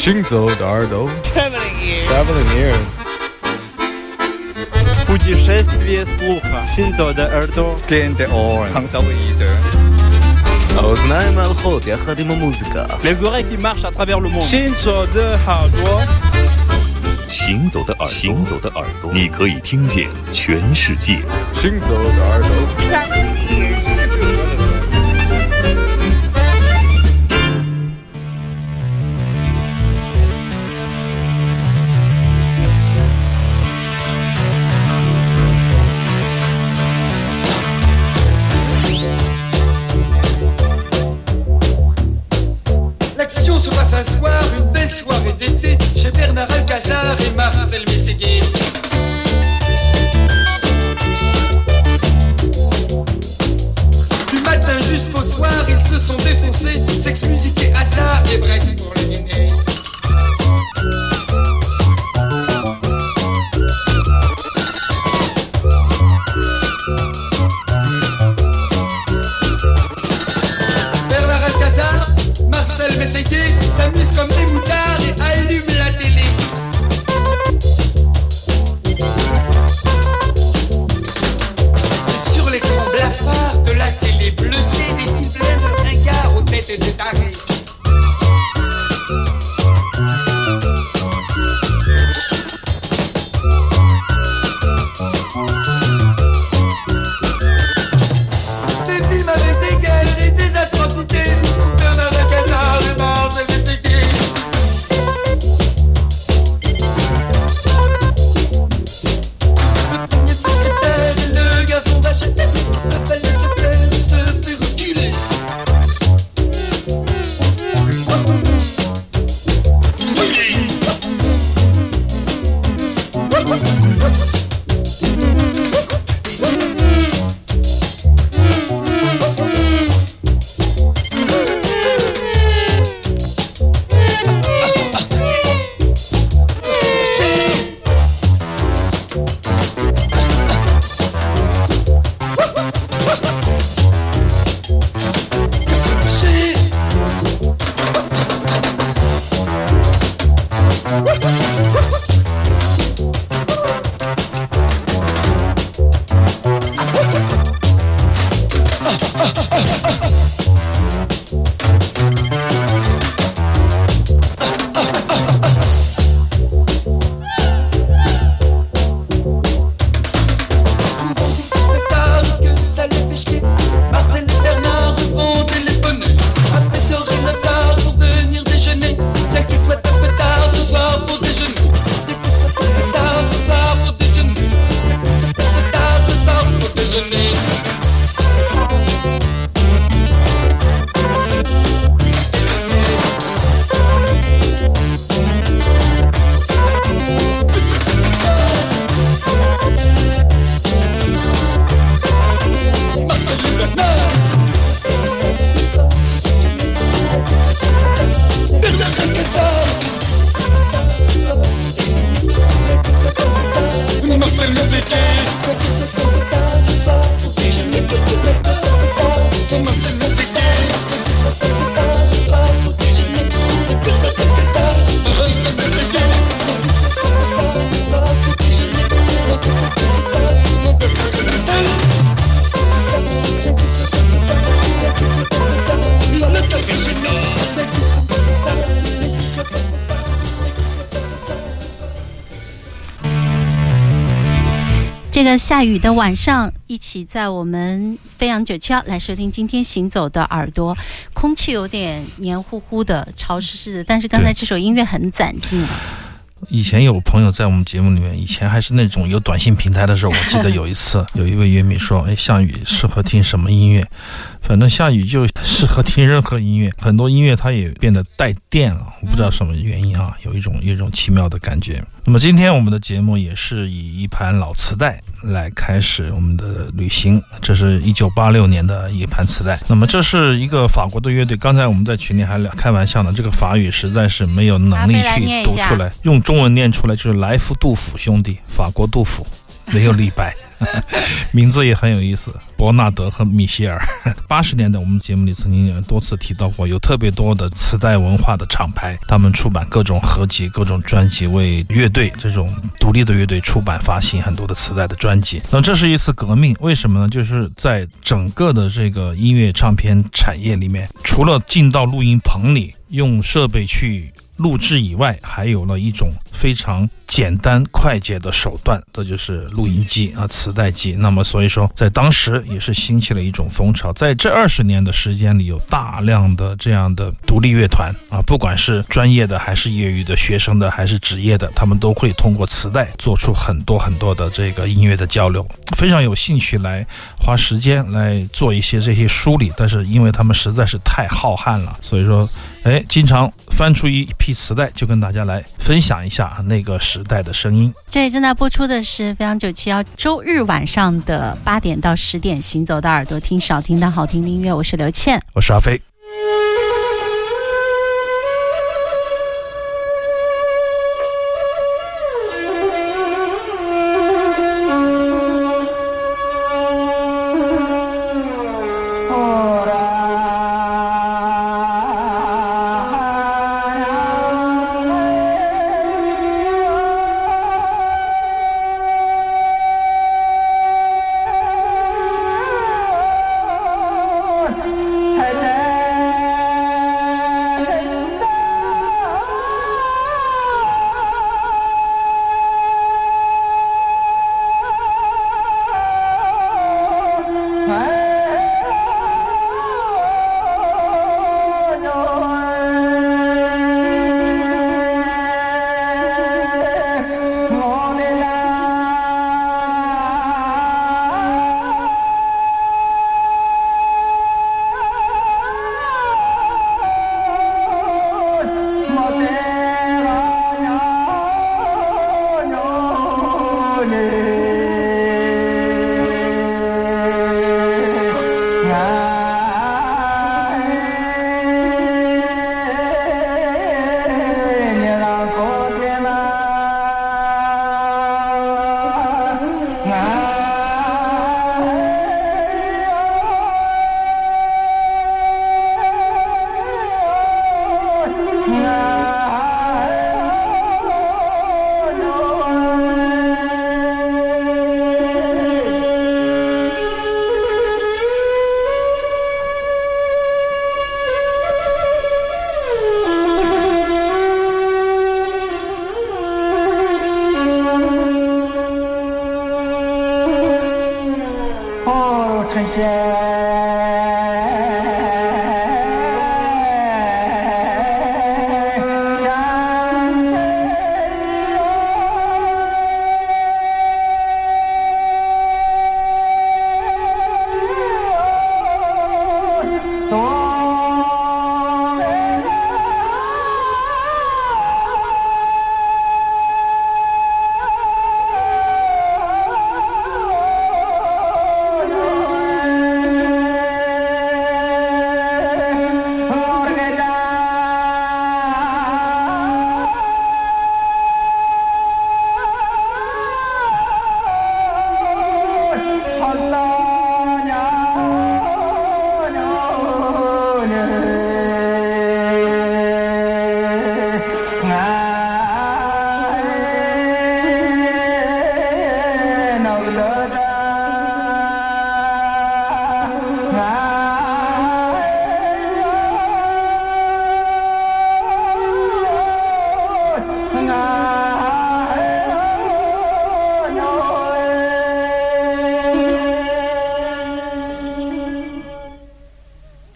行走的耳朵 Traveling ears. Traveling ears Путешествие слуха. Синзо de耳朵. Gente oren. Hangzalide. האוזניים הלכות יחד עם המוזיקה Les oreilles qui marchent à travers le monde. Shinzo de Hardware. 行走的耳朵，行走的耳朵，你可以听见全世界。行走的耳朵 Se passe un soir, une belle soirée d'été, chez Bernard Alcazar et Marcel Mességuier. Du matin jusqu'au soir, ils se sont défoncés, sexe, musique et hasard, et bref pour les Mességuier s'amusent comme des moutards et allument la télé. Et sur l'écran blafard de la télé bleutée, des de ringards aux têtes de tarés. 下雨的晚上，一起在我们飞扬九七幺来收听今天行走的耳朵。空气有点黏糊糊的、潮湿湿的，但是刚才这首音乐很攒劲。以前有朋友在我们节目里面，以前还是那种有短信平台的时候，我记得有一次 有一位乐迷说：“哎，下雨适合听什么音乐？反正下雨就适合听任何音乐，很多音乐它也变得带电了，我不知道什么原因啊，有一种有一种奇妙的感觉。那么今天我们的节目也是以一盘老磁带来开始我们的旅行，这是一九八六年的一盘磁带。那么这是一个法国的乐队，刚才我们在群里还聊开玩笑呢，这个法语实在是没有能力去读出来，用中文念出来就是来福杜甫兄弟，法国杜甫，没有李白。名字也很有意思，伯纳德和米歇尔。八十年代我们节目里曾经多次提到过，有特别多的磁带文化的厂牌，他们出版各种合集、各种专辑，为乐队这种独立的乐队出版发行很多的磁带的专辑。那这是一次革命，为什么呢？就是在整个的这个音乐唱片产业里面，除了进到录音棚里用设备去。录制以外，还有了一种非常简单快捷的手段，这就是录音机啊，磁带机。那么，所以说在当时也是兴起了一种风潮。在这二十年的时间里，有大量的这样的独立乐团啊，不管是专业的还是业余的、学生的还是职业的，他们都会通过磁带做出很多很多的这个音乐的交流。非常有兴趣来花时间来做一些这些梳理，但是因为他们实在是太浩瀚了，所以说。哎，经常翻出一批磁带，就跟大家来分享一下那个时代的声音。这里正在播出的是飞扬九七幺周日晚上的八点到十点，行走的耳朵听少听但好听的音乐，我是刘倩，我是阿飞。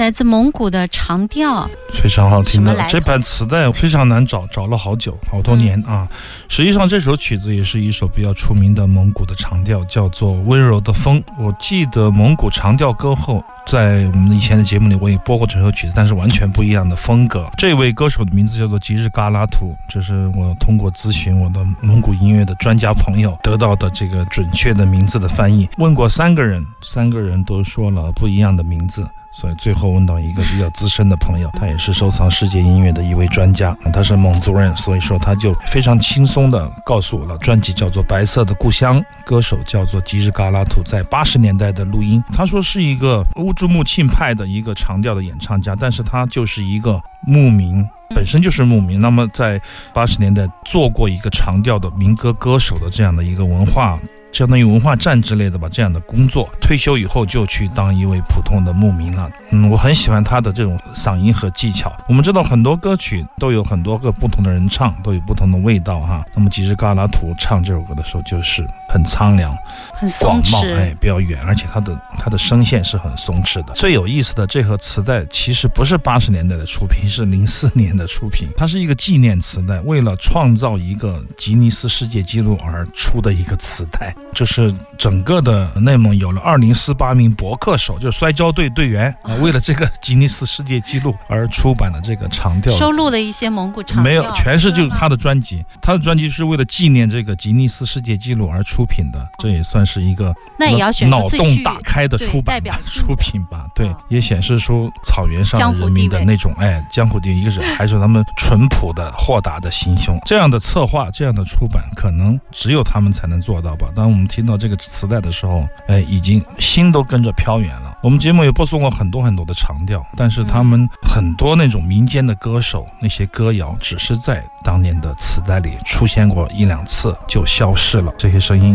来自蒙古的长调，非常好听的这版磁带非常难找，找了好久，好多年啊。实际上这首曲子也是一首比较出名的蒙古的长调，叫做《温柔的风》。我记得蒙古长调歌后，在我们以前的节目里我也播过这首曲子，但是完全不一样的风格。这位歌手的名字叫做吉日嘎拉图，这是我通过咨询我的蒙古音乐的专家朋友得到的这个准确的名字的翻译。问过三个人，三个人都说了不一样的名字。所以最后问到一个比较资深的朋友，他也是收藏世界音乐的一位专家，他是蒙族人，所以说他就非常轻松的告诉我了，专辑叫做《白色的故乡》，歌手叫做吉日嘎拉图，在八十年代的录音。他说是一个乌珠穆沁派的一个长调的演唱家，但是他就是一个牧民。本身就是牧民，那么在八十年代做过一个长调的民歌歌手的这样的一个文化。相当于文化站之类的吧，这样的工作，退休以后就去当一位普通的牧民了。嗯，我很喜欢他的这种嗓音和技巧。我们知道很多歌曲都有很多个不同的人唱，都有不同的味道哈。那么吉日嘎拉图唱这首歌的时候，就是很苍凉、很松广袤，弛，哎，比较远，而且它的它的声线是很松弛的。最有意思的，这盒磁带其实不是八十年代的出品，是零四年的出品，它是一个纪念磁带，为了创造一个吉尼斯世界纪录而出的一个磁带。就是整个的内蒙有了二零四八名博客手，就是摔跤队队员啊，为了这个吉尼斯世界纪录而出版的这个长调。收录的一些蒙古长没有，全是就是他的专辑，他的专辑是为了纪念这个吉尼斯世界纪录而出品的，这也算是一个那也要选脑洞打开的出版出品吧，对嗯，也显示出草原上的人民的那种哎江湖地位，一个是 还是他们淳朴的豁达的心胸，这样的策划这样的出版，可能只有他们才能做到吧。当我们听到这个磁带的时候，哎，已经心都跟着飘远了。我们节目也播送过很多很多的长调，但是他们很多那种民间的歌手，那些歌谣，只是在当年的磁带里出现过一两次就消失了。这些声音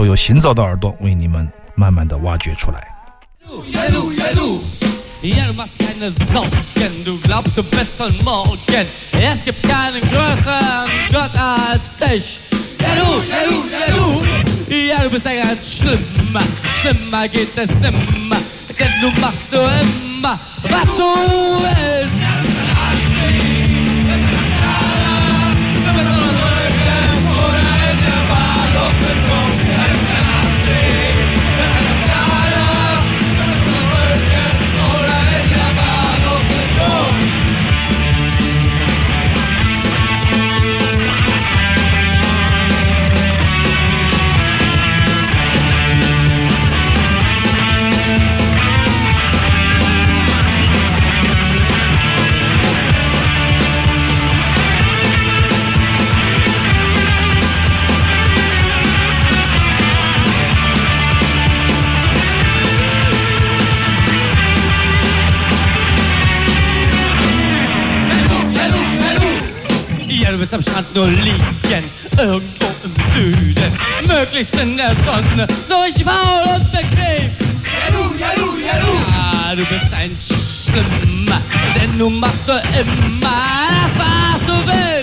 都由行走的耳朵为你们慢慢的挖掘出来。Jag måste keine Sorgen, du glaubst du bist von morgen. Es gibt keinen größeren Gott als dich. Ja du, ja du, ja du, ja du bist ja ganz schlimmer. Schlimmer geht es nimmer, denn du machst nur immer, was du willst. Am Strand nur liegen, irgendwo im Süden, möglichst in der Sonne, so richtig faul und bequem. Ja, du, ja, du, ja, du. Ja, du bist ein Schlimmer, denn du machst nur immer das, was du willst.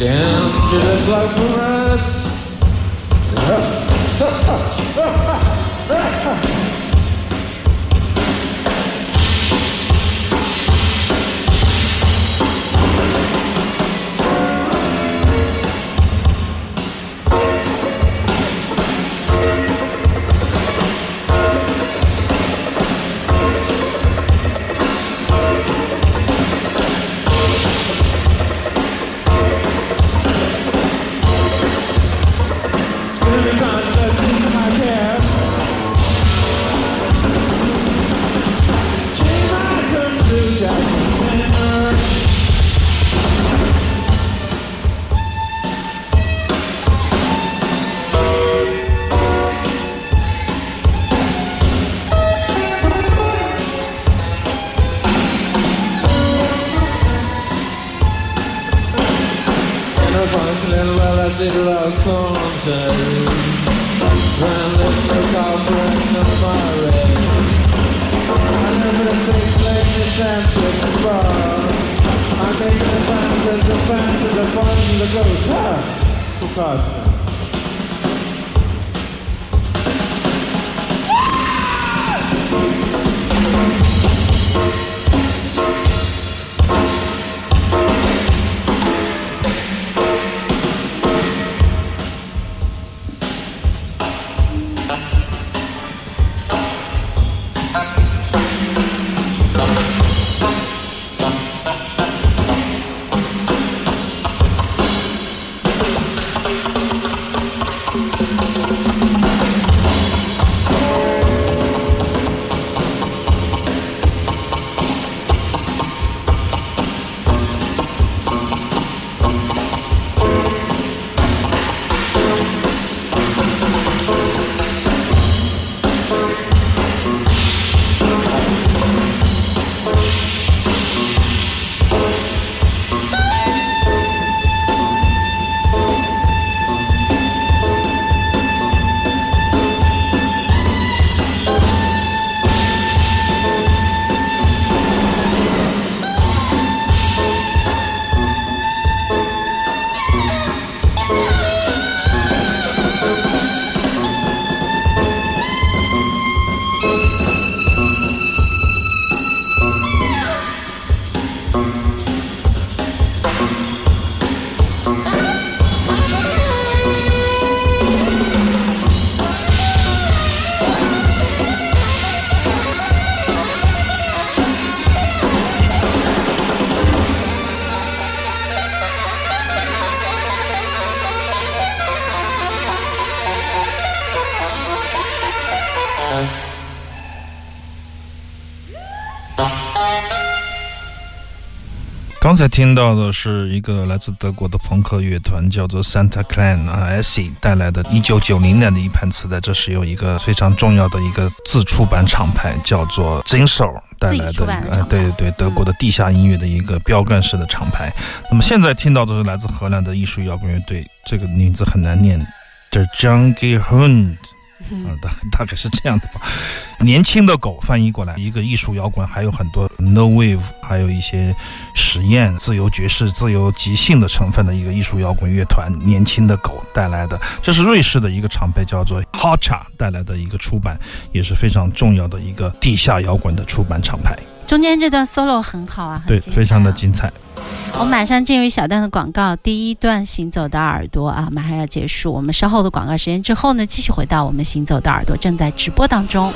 Damn, just like 刚才听到的是一个来自德国的朋克乐团，叫做 Santa Clan 啊 s i 带来的1990年的一盘磁带，这是由一个非常重要的一个自出版厂牌叫做 Zinso 带来的一个，版的厂牌哎对对，德国的地下音乐的一个标杆式的厂牌。那么现在听到的是来自荷兰的艺术摇滚乐队，这个名字很难念，叫 Jungle Hund。啊，大大概是这样的吧。年轻的狗翻译过来，一个艺术摇滚，还有很多 no wave，还有一些实验、自由爵士、自由即兴的成分的一个艺术摇滚乐团。年轻的狗带来的，这是瑞士的一个厂牌，叫做 Hotcha 带来的一个出版，也是非常重要的一个地下摇滚的出版厂牌。中间这段 solo 很好啊，对，非常的精彩。我们马上进入小段的广告，第一段行走的耳朵啊，马上要结束。我们稍后的广告时间之后呢，继续回到我们行走的耳朵正在直播当中。